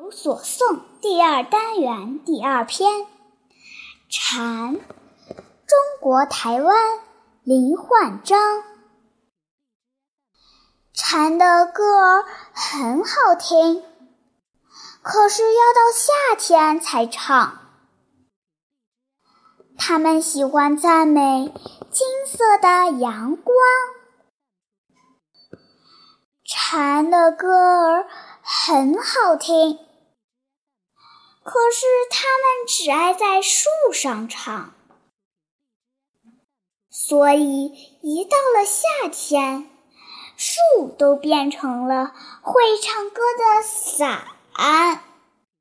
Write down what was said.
有所诵第二单元第二篇，蝉，中国台湾林焕章。蝉的歌儿很好听，可是要到夏天才唱。他们喜欢赞美金色的阳光。蝉的歌儿很好听。可是它们只爱在树上唱，所以一到了夏天，树都变成了会唱歌的伞。